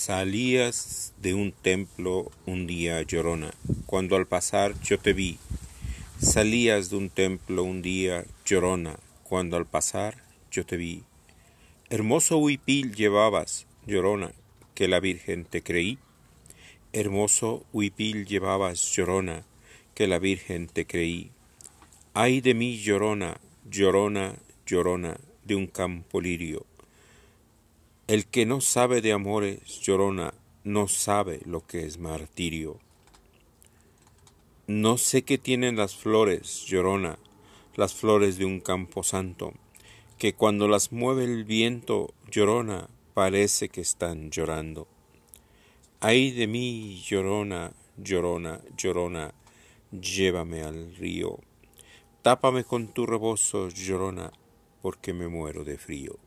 Salías de un templo un día llorona, cuando al pasar yo te vi. Salías de un templo un día llorona, cuando al pasar yo te vi. Hermoso huipil llevabas, llorona, que la Virgen te creí. Hermoso huipil llevabas, llorona, que la Virgen te creí. Ay de mí, llorona, llorona, llorona, de un campo lirio el que no sabe de amores, llorona, no sabe lo que es martirio. No sé qué tienen las flores, llorona, las flores de un campo santo, que cuando las mueve el viento, llorona, parece que están llorando. Ay de mí, llorona, llorona, llorona, llévame al río. Tápame con tu rebozo, llorona, porque me muero de frío.